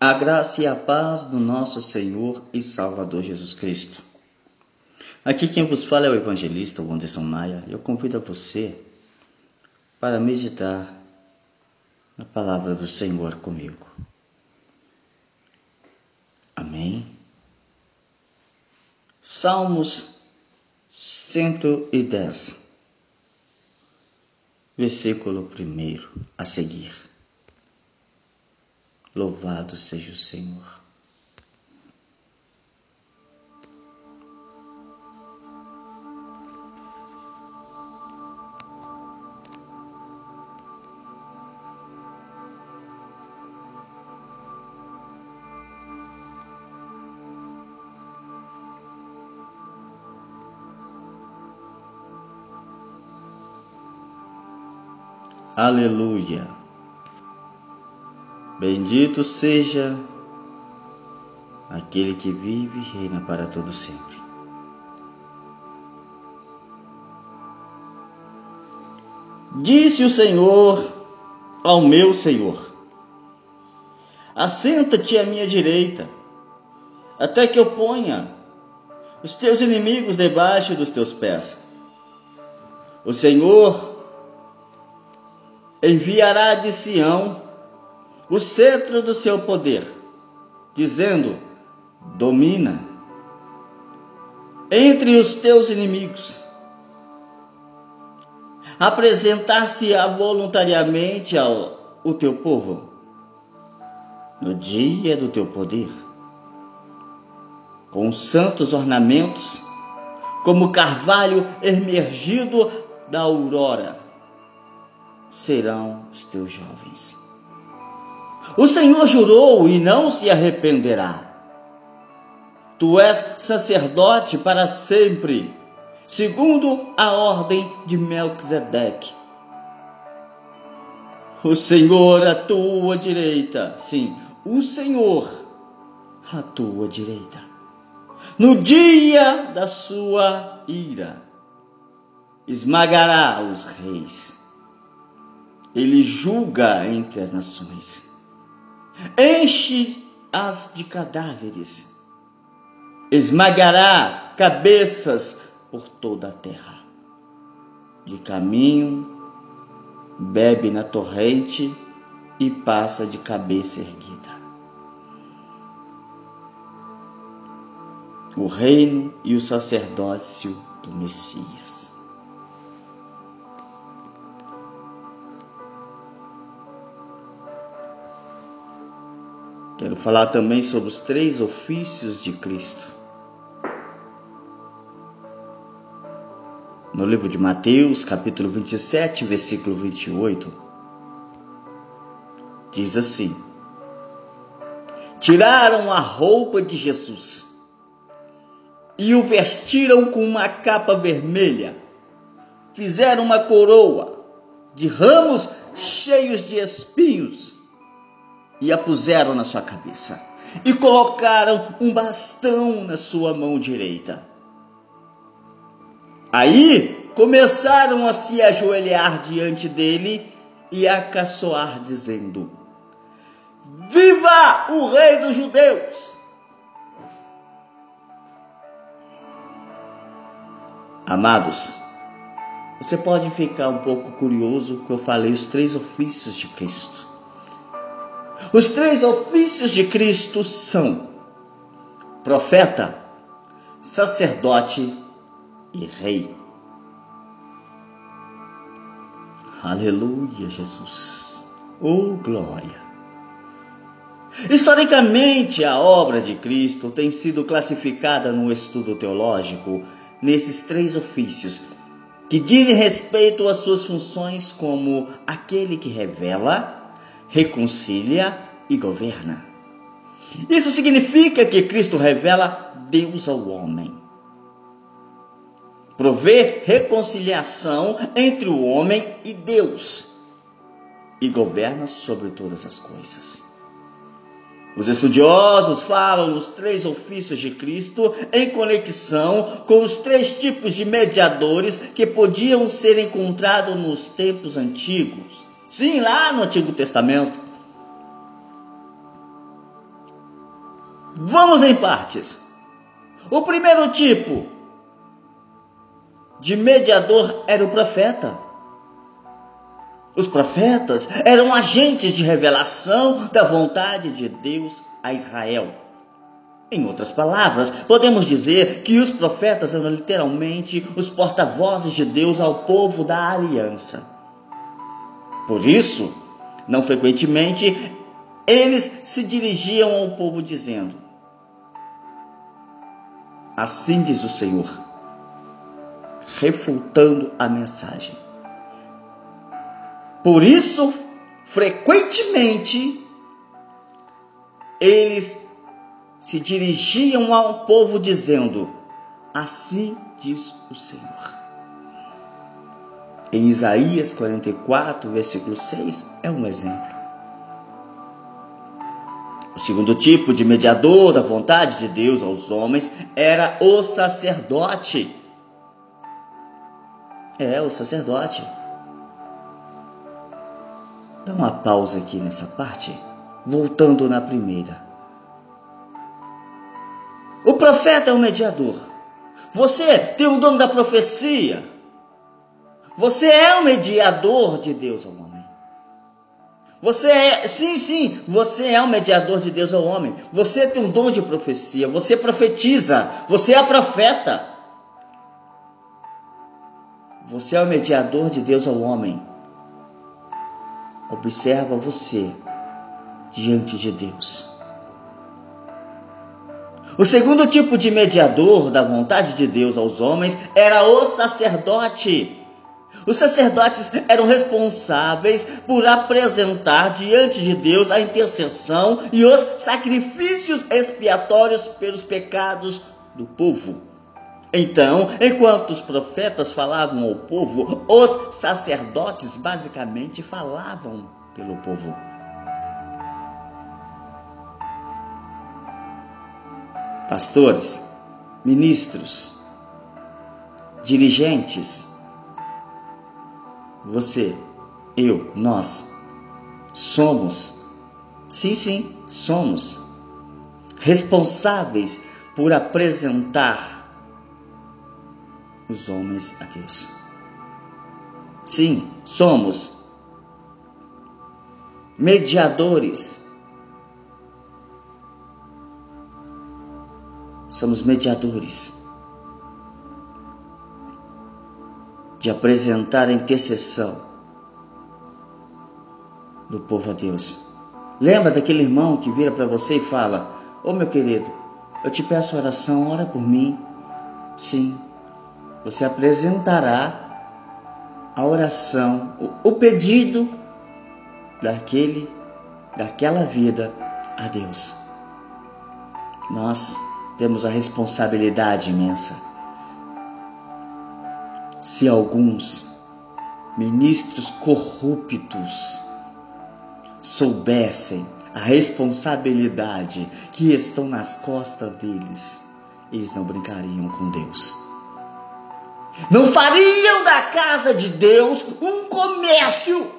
A graça e a paz do nosso Senhor e Salvador Jesus Cristo. Aqui quem vos fala é o evangelista Wanderson Maia. Eu convido a você para meditar na palavra do Senhor comigo. Amém. Salmos 110, versículo 1 a seguir. Louvado seja o Senhor. Aleluia. Bendito seja aquele que vive e reina para todo sempre. Disse o Senhor ao meu Senhor: Assenta-te à minha direita, até que eu ponha os teus inimigos debaixo dos teus pés. O Senhor enviará de Sião o cetro do seu poder, dizendo: domina entre os teus inimigos. Apresentar-se-á voluntariamente ao o teu povo no dia do teu poder, com santos ornamentos, como carvalho emergido da aurora, serão os teus jovens. O Senhor jurou e não se arrependerá. Tu és sacerdote para sempre, segundo a ordem de Melquisedeque. O Senhor à tua direita, sim, o Senhor à tua direita. No dia da sua ira, esmagará os reis. Ele julga entre as nações enche-as de cadáveres, esmagará cabeças por toda a terra. De caminho, bebe na torrente e passa de cabeça erguida. O reino e o sacerdócio do Messias. Quero falar também sobre os três ofícios de Cristo. No livro de Mateus, capítulo 27, versículo 28, diz assim: Tiraram a roupa de Jesus e o vestiram com uma capa vermelha, fizeram uma coroa de ramos cheios de espinhos e a puseram na sua cabeça, e colocaram um bastão na sua mão direita. Aí começaram a se ajoelhar diante dele e a caçoar, dizendo: Viva o Rei dos Judeus! Amados, você pode ficar um pouco curioso que eu falei os três ofícios de Cristo. Os três ofícios de Cristo são profeta, sacerdote e rei. Aleluia, Jesus. Oh, glória. Historicamente, a obra de Cristo tem sido classificada no estudo teológico nesses três ofícios, que dizem respeito às suas funções como aquele que revela, reconcilia e governa. Isso significa que Cristo revela Deus ao homem. Provê reconciliação entre o homem e Deus e governa sobre todas as coisas. Os estudiosos falam nos três ofícios de Cristo em conexão com os três tipos de mediadores que podiam ser encontrados nos tempos antigos Sim, lá no Antigo Testamento. Vamos em partes. O primeiro tipo de mediador era o profeta. Os profetas eram agentes de revelação da vontade de Deus a Israel. Em outras palavras, podemos dizer que os profetas eram literalmente os porta-vozes de Deus ao povo da aliança. Por isso, não frequentemente, eles se dirigiam ao povo dizendo: Assim diz o Senhor, refutando a mensagem. Por isso, frequentemente, eles se dirigiam ao povo dizendo: Assim diz o Senhor. Em Isaías 44, versículo 6, é um exemplo. O segundo tipo de mediador da vontade de Deus aos homens era o sacerdote. É, o sacerdote. Dá uma pausa aqui nessa parte, voltando na primeira. O profeta é o mediador. Você tem o dom da profecia. Você é o mediador de Deus ao homem. Você é, sim, sim, você é o mediador de Deus ao homem. Você tem um dom de profecia, você profetiza, você é profeta. Você é o mediador de Deus ao homem. Observa você diante de Deus. O segundo tipo de mediador da vontade de Deus aos homens era o sacerdote. Os sacerdotes eram responsáveis por apresentar diante de Deus a intercessão e os sacrifícios expiatórios pelos pecados do povo. Então, enquanto os profetas falavam ao povo, os sacerdotes basicamente falavam pelo povo. Pastores, ministros, dirigentes, você, eu, nós, somos, sim, sim, somos responsáveis por apresentar os homens a Deus. Sim, somos mediadores. Somos mediadores. De apresentar a intercessão do povo a Deus. Lembra daquele irmão que vira para você e fala: Ô oh, meu querido, eu te peço oração, ora por mim. Sim, você apresentará a oração, o, o pedido daquele, daquela vida a Deus. Nós temos a responsabilidade imensa se alguns ministros corruptos soubessem a responsabilidade que estão nas costas deles, eles não brincariam com Deus. Não fariam da casa de Deus um comércio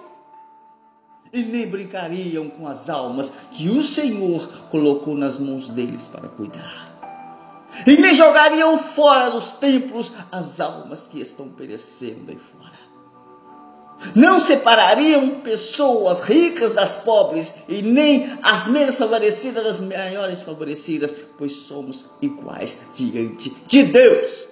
e nem brincariam com as almas que o Senhor colocou nas mãos deles para cuidar e nem jogariam fora dos templos as almas que estão perecendo aí fora. Não separariam pessoas ricas das pobres e nem as menos favorecidas das maiores favorecidas, pois somos iguais diante de Deus.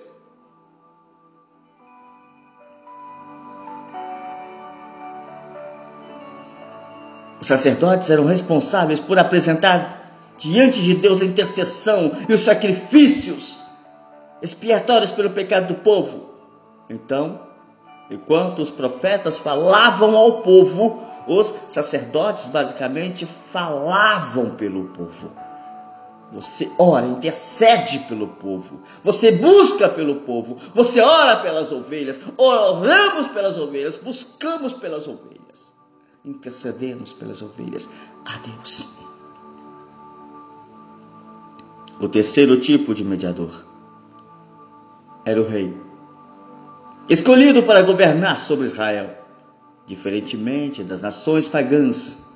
Os sacerdotes eram responsáveis por apresentar diante de Deus a intercessão e os sacrifícios expiatórios pelo pecado do povo. Então, enquanto os profetas falavam ao povo, os sacerdotes basicamente falavam pelo povo. Você ora, intercede pelo povo. Você busca pelo povo. Você ora pelas ovelhas. Oramos pelas ovelhas. Buscamos pelas ovelhas. Intercedemos pelas ovelhas a Deus. O terceiro tipo de mediador era o rei, escolhido para governar sobre Israel, diferentemente das nações pagãs.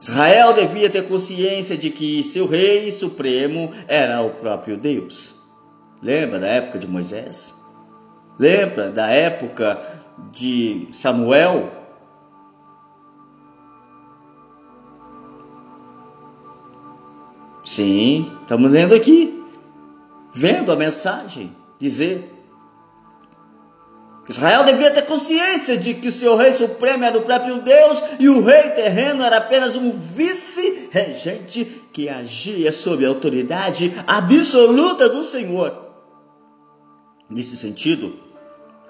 Israel devia ter consciência de que seu rei supremo era o próprio Deus. Lembra da época de Moisés? Lembra da época de Samuel? Sim, estamos lendo aqui, vendo a mensagem dizer Israel devia ter consciência de que o seu rei supremo era o próprio Deus e o rei terreno era apenas um vice-regente que agia sob a autoridade absoluta do Senhor. Nesse sentido,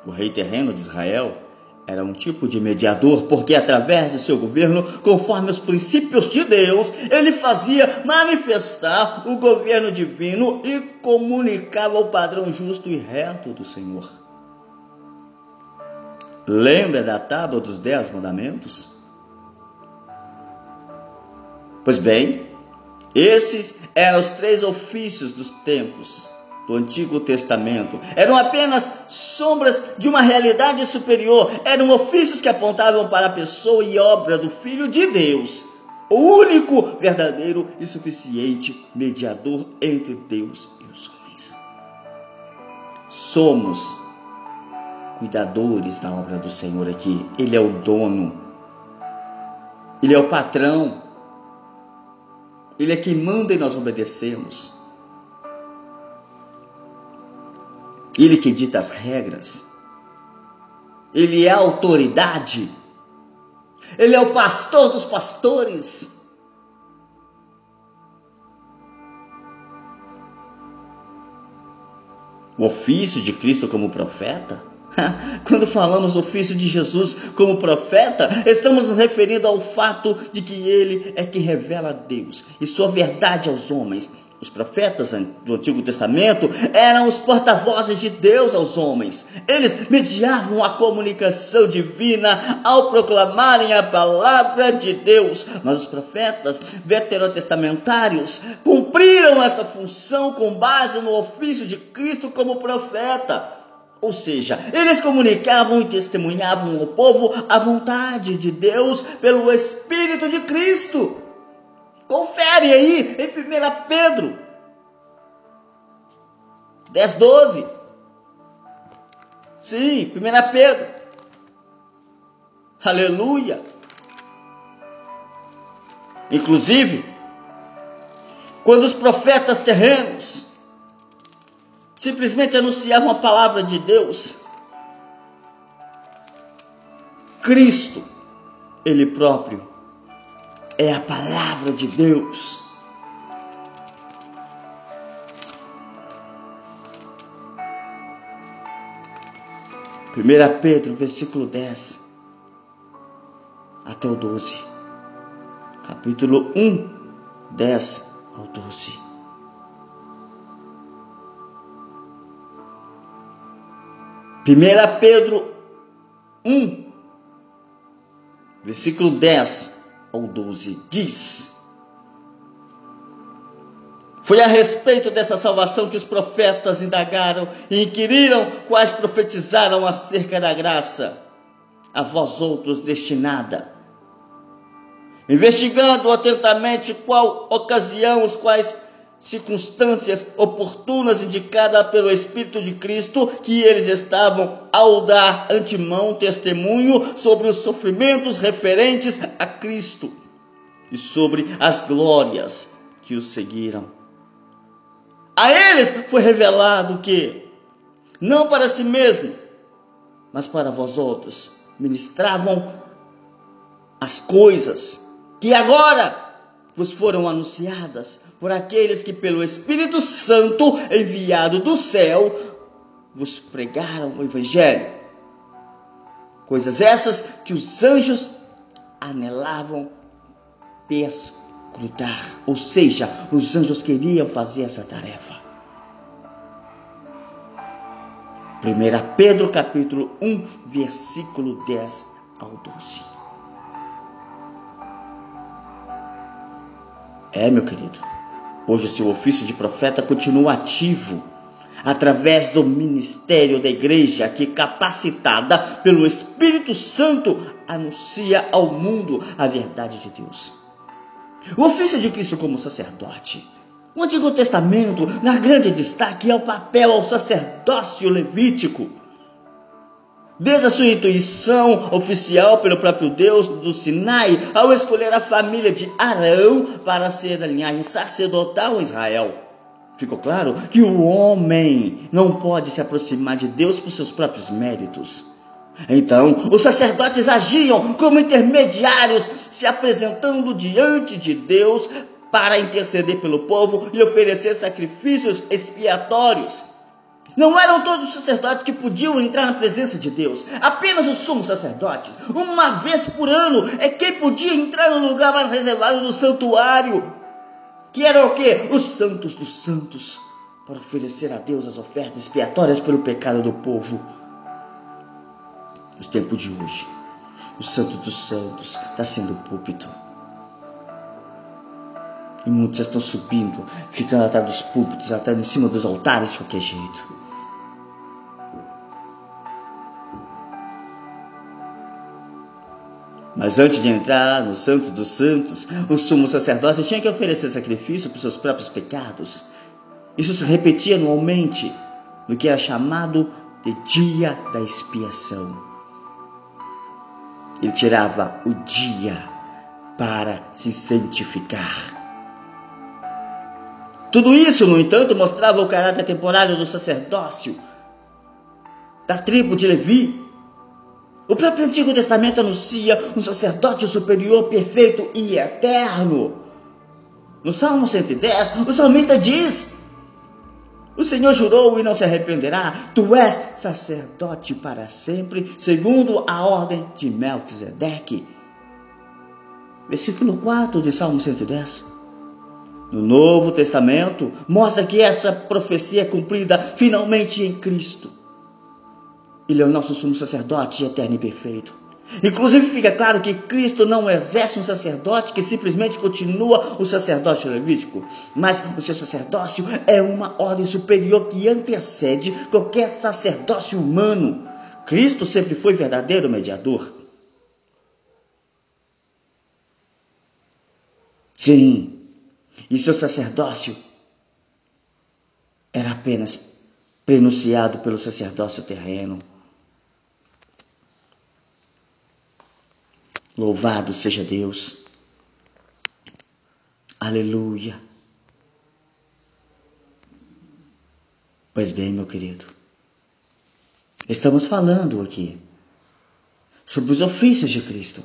o rei terreno de Israel era um tipo de mediador, porque através do seu governo, conforme os princípios de Deus, ele fazia manifestar o governo divino e comunicava o padrão justo e reto do Senhor. Lembra da tábua dos dez mandamentos? Pois bem, esses eram os três ofícios dos tempos do Antigo Testamento. Eram apenas sombras de uma realidade superior, eram ofícios que apontavam para a pessoa e obra do Filho de Deus, o único verdadeiro e suficiente mediador entre Deus e os homens. Somos cuidadores da obra do Senhor aqui. Ele é o dono, ele é o patrão, ele é quem manda e nós obedecemos. Ele que dita as regras. Ele é a autoridade. Ele é o pastor dos pastores. O ofício de Cristo como profeta Quando falamos ofício de Jesus como profeta, estamos nos referindo ao fato de que ele é que revela Deus e sua verdade aos homens. Os profetas do Antigo Testamento eram os porta-vozes de Deus aos homens. Eles mediavam a comunicação divina ao proclamarem a palavra de Deus. Mas os profetas veterotestamentários cumpriram essa função com base no ofício de Cristo como profeta. Ou seja, eles comunicavam e testemunhavam ao povo a vontade de Deus pelo Espírito de Cristo. Confere aí em 1 Pedro 10, 12. Sim, 1 Pedro. Aleluia. Inclusive, quando os profetas terrenos simplesmente anunciavam a palavra de Deus. Cristo, Ele próprio, é a palavra de Deus. Primeira Pedro, versículo 10 até o 12. Capítulo 1, 10 ao 12. 1 Pedro 1, versículo 10 ao 12, diz: Foi a respeito dessa salvação que os profetas indagaram e inquiriram quais profetizaram acerca da graça, a vós outros destinada. Investigando atentamente qual ocasião os quais circunstâncias oportunas indicadas pelo Espírito de Cristo que eles estavam ao dar antemão testemunho sobre os sofrimentos referentes a Cristo e sobre as glórias que os seguiram. A eles foi revelado que, não para si mesmo, mas para vós outros, ministravam as coisas que agora vos foram anunciadas por aqueles que, pelo Espírito Santo enviado do céu, vos pregaram o Evangelho. Coisas essas que os anjos anelavam perscrutar, ou seja, os anjos queriam fazer essa tarefa. 1 Pedro capítulo 1, versículo 10 ao 12. É, meu querido. Hoje o seu ofício de profeta continua ativo através do ministério da igreja que, capacitada pelo Espírito Santo, anuncia ao mundo a verdade de Deus. O ofício de Cristo como sacerdote. O Antigo Testamento dá grande destaque ao papel ao sacerdócio levítico. Desde a sua intuição oficial pelo próprio Deus do Sinai, ao escolher a família de Arão para ser a linhagem sacerdotal em Israel. Ficou claro que o homem não pode se aproximar de Deus por seus próprios méritos. Então, os sacerdotes agiam como intermediários, se apresentando diante de Deus para interceder pelo povo e oferecer sacrifícios expiatórios. Não eram todos os sacerdotes que podiam entrar na presença de Deus, apenas os sumos sacerdotes. Uma vez por ano é quem podia entrar no lugar mais reservado do santuário, que era o que? Os santos dos santos, para oferecer a Deus as ofertas expiatórias pelo pecado do povo. Nos tempos de hoje, o santo dos santos está sendo púlpito. E muitos estão subindo, ficando atrás dos púlpitos, até em cima dos altares de qualquer jeito. Mas antes de entrar no Santo dos Santos, o sumo sacerdote tinha que oferecer sacrifício por seus próprios pecados. Isso se repetia anualmente no que era chamado de Dia da Expiação. Ele tirava o dia para se santificar. Tudo isso, no entanto, mostrava o caráter temporário do sacerdócio da tribo de Levi. O próprio Antigo Testamento anuncia um sacerdote superior, perfeito e eterno. No Salmo 110, o salmista diz: O Senhor jurou e não se arrependerá, tu és sacerdote para sempre, segundo a ordem de Melquisedeque. Versículo 4 de Salmo 110 no Novo Testamento, mostra que essa profecia é cumprida finalmente em Cristo. Ele é o nosso sumo sacerdote eterno e perfeito. Inclusive fica claro que Cristo não exerce um sacerdote que simplesmente continua o sacerdócio levítico, mas o seu sacerdócio é uma ordem superior que antecede qualquer sacerdócio humano. Cristo sempre foi verdadeiro mediador. Sim, e seu sacerdócio era apenas prenunciado pelo sacerdócio terreno. Louvado seja Deus. Aleluia. Pois bem, meu querido, estamos falando aqui sobre os ofícios de Cristo.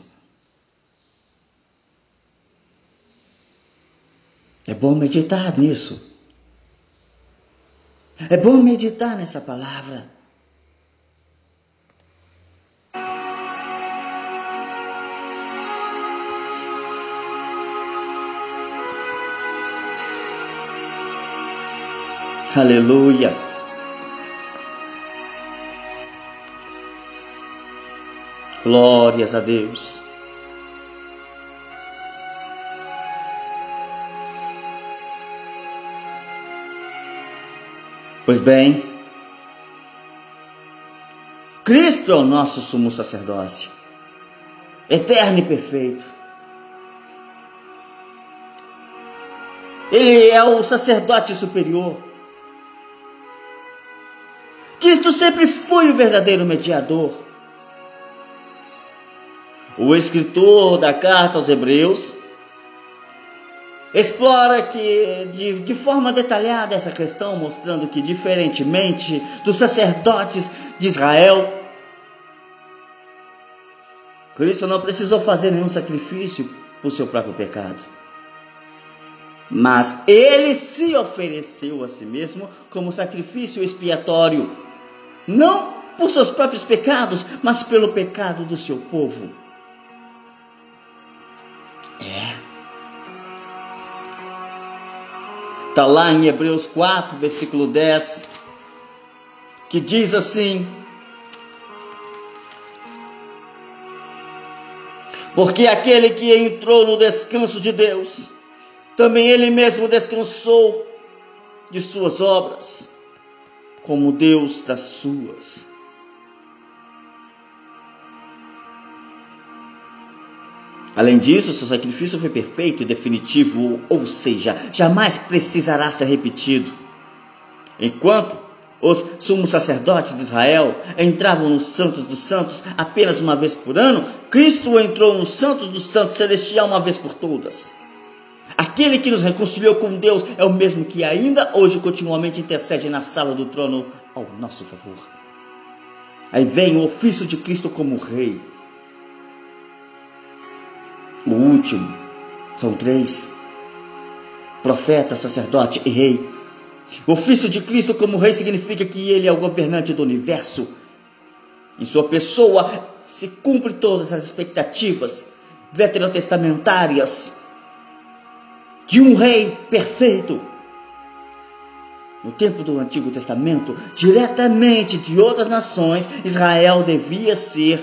É bom meditar nisso. É bom meditar nessa palavra. Aleluia. Glórias a Deus. Pois bem, Cristo é o nosso sumo sacerdócio, eterno e perfeito. Ele é o sacerdote superior. Sempre foi o verdadeiro mediador. O escritor da carta aos Hebreus explora que, de, de forma detalhada essa questão, mostrando que, diferentemente dos sacerdotes de Israel, Cristo não precisou fazer nenhum sacrifício por seu próprio pecado. Mas ele se ofereceu a si mesmo como sacrifício expiatório, não por seus próprios pecados, mas pelo pecado do seu povo. É. Está lá em Hebreus 4, versículo 10, que diz assim: Porque aquele que entrou no descanso de Deus, também ele mesmo descansou de suas obras, como Deus das suas. Além disso, seu sacrifício foi perfeito e definitivo, ou seja, jamais precisará ser repetido. Enquanto os sumos sacerdotes de Israel entravam nos Santos dos Santos apenas uma vez por ano, Cristo entrou no Santos dos Santos celestial uma vez por todas. Aquele que nos reconciliou com Deus é o mesmo que ainda hoje continuamente intercede na sala do trono ao nosso favor. Aí vem o ofício de Cristo como Rei. O último, são três: profeta, sacerdote e rei. O ofício de Cristo como Rei significa que Ele é o governante do universo. Em sua pessoa se cumpre todas as expectativas veterotestamentárias de um rei perfeito. No tempo do Antigo Testamento, diretamente de outras nações, Israel devia ser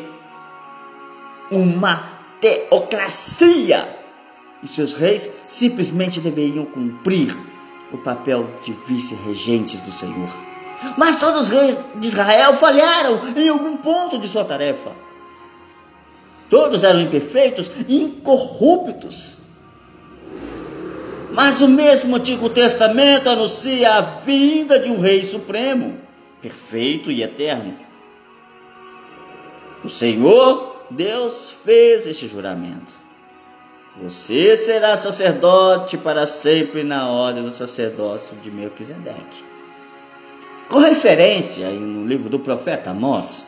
uma teocracia. E seus reis simplesmente deveriam cumprir o papel de vice-regentes do Senhor. Mas todos os reis de Israel falharam em algum ponto de sua tarefa. Todos eram imperfeitos e incorruptos. Mas o mesmo Antigo Testamento anuncia a vinda de um Rei Supremo, perfeito e eterno. O Senhor Deus fez este juramento. Você será sacerdote para sempre na ordem do sacerdócio de Melquisedeque. Com referência no livro do profeta Amós,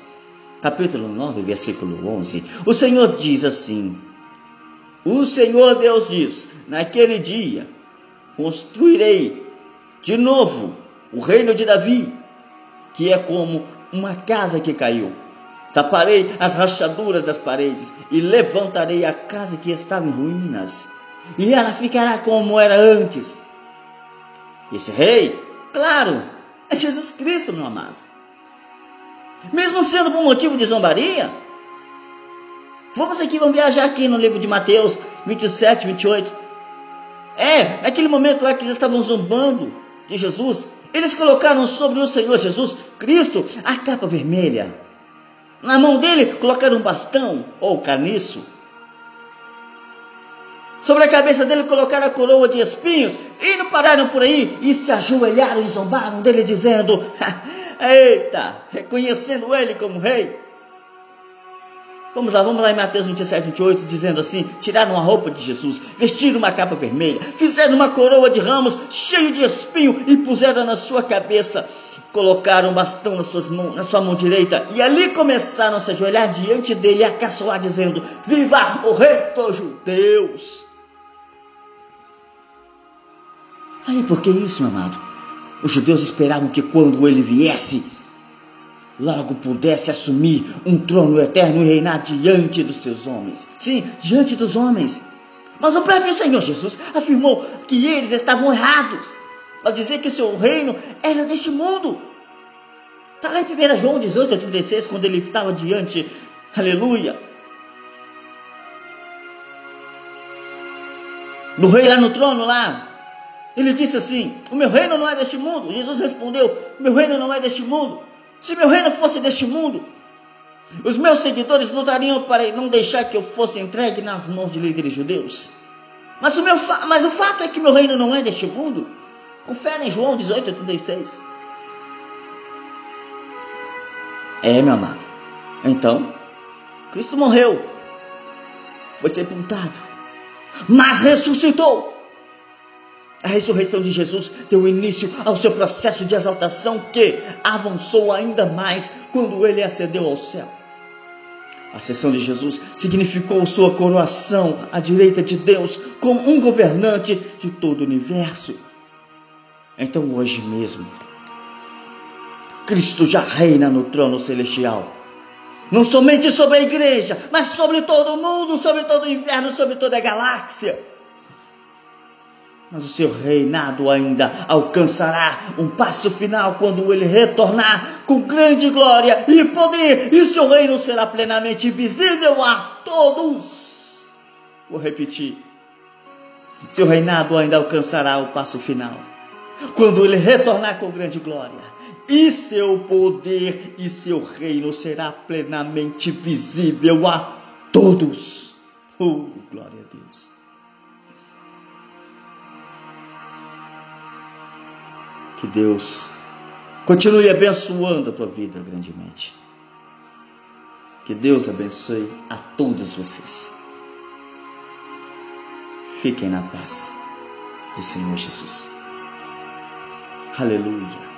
capítulo 9, versículo 11, o Senhor diz assim: O Senhor Deus diz: Naquele dia construirei de novo o reino de Davi, que é como uma casa que caiu. Taparei as rachaduras das paredes e levantarei a casa que estava em ruínas, e ela ficará como era antes. Esse rei, claro, é Jesus Cristo, meu amado. Mesmo sendo por motivo de zombaria, vamos aqui, vamos viajar aqui no livro de Mateus 27, 28. É, naquele momento lá que eles estavam zombando de Jesus, eles colocaram sobre o Senhor Jesus Cristo a capa vermelha. Na mão dele colocaram um bastão ou caniço. Sobre a cabeça dele colocaram a coroa de espinhos e não pararam por aí e se ajoelharam e zombaram dele, dizendo: Eita, reconhecendo ele como rei. Vamos lá, vamos lá em Mateus 27, 28, dizendo assim: tiraram a roupa de Jesus, vestiram uma capa vermelha, fizeram uma coroa de ramos cheio de espinho e puseram na sua cabeça, colocaram um bastão nas suas mãos, na sua mão direita e ali começaram a se ajoelhar diante dele e a caçoar, dizendo: Viva o Rei dos Judeus! Sabe por que isso, meu amado? Os judeus esperavam que quando ele viesse, logo pudesse assumir um trono eterno e reinar diante dos seus homens. Sim, diante dos homens. Mas o próprio Senhor Jesus afirmou que eles estavam errados ao dizer que seu reino era deste mundo. Está lá em 1 João 18 a 36, quando ele estava diante, aleluia, do rei lá no trono lá. Ele disse assim: O meu reino não é deste mundo. Jesus respondeu: meu reino não é deste mundo. Se meu reino fosse deste mundo, os meus seguidores lutariam para não deixar que eu fosse entregue nas mãos de líderes judeus. Mas o, meu mas o fato é que meu reino não é deste mundo. Confere em João 18, 36. É, meu amado. Então, Cristo morreu, foi sepultado, mas ressuscitou. A ressurreição de Jesus deu início ao seu processo de exaltação que avançou ainda mais quando ele ascendeu ao céu. A ascensão de Jesus significou sua coroação à direita de Deus como um governante de todo o universo. Então, hoje mesmo, Cristo já reina no trono celestial. Não somente sobre a igreja, mas sobre todo o mundo, sobre todo o inferno, sobre toda a galáxia mas o seu reinado ainda alcançará um passo final quando ele retornar com grande glória e poder, e seu reino será plenamente visível a todos. Vou repetir: seu reinado ainda alcançará o passo final quando ele retornar com grande glória, e seu poder e seu reino será plenamente visível a todos. Oh, glória a Deus. Que Deus continue abençoando a tua vida grandemente. Que Deus abençoe a todos vocês. Fiquem na paz do Senhor Jesus. Aleluia.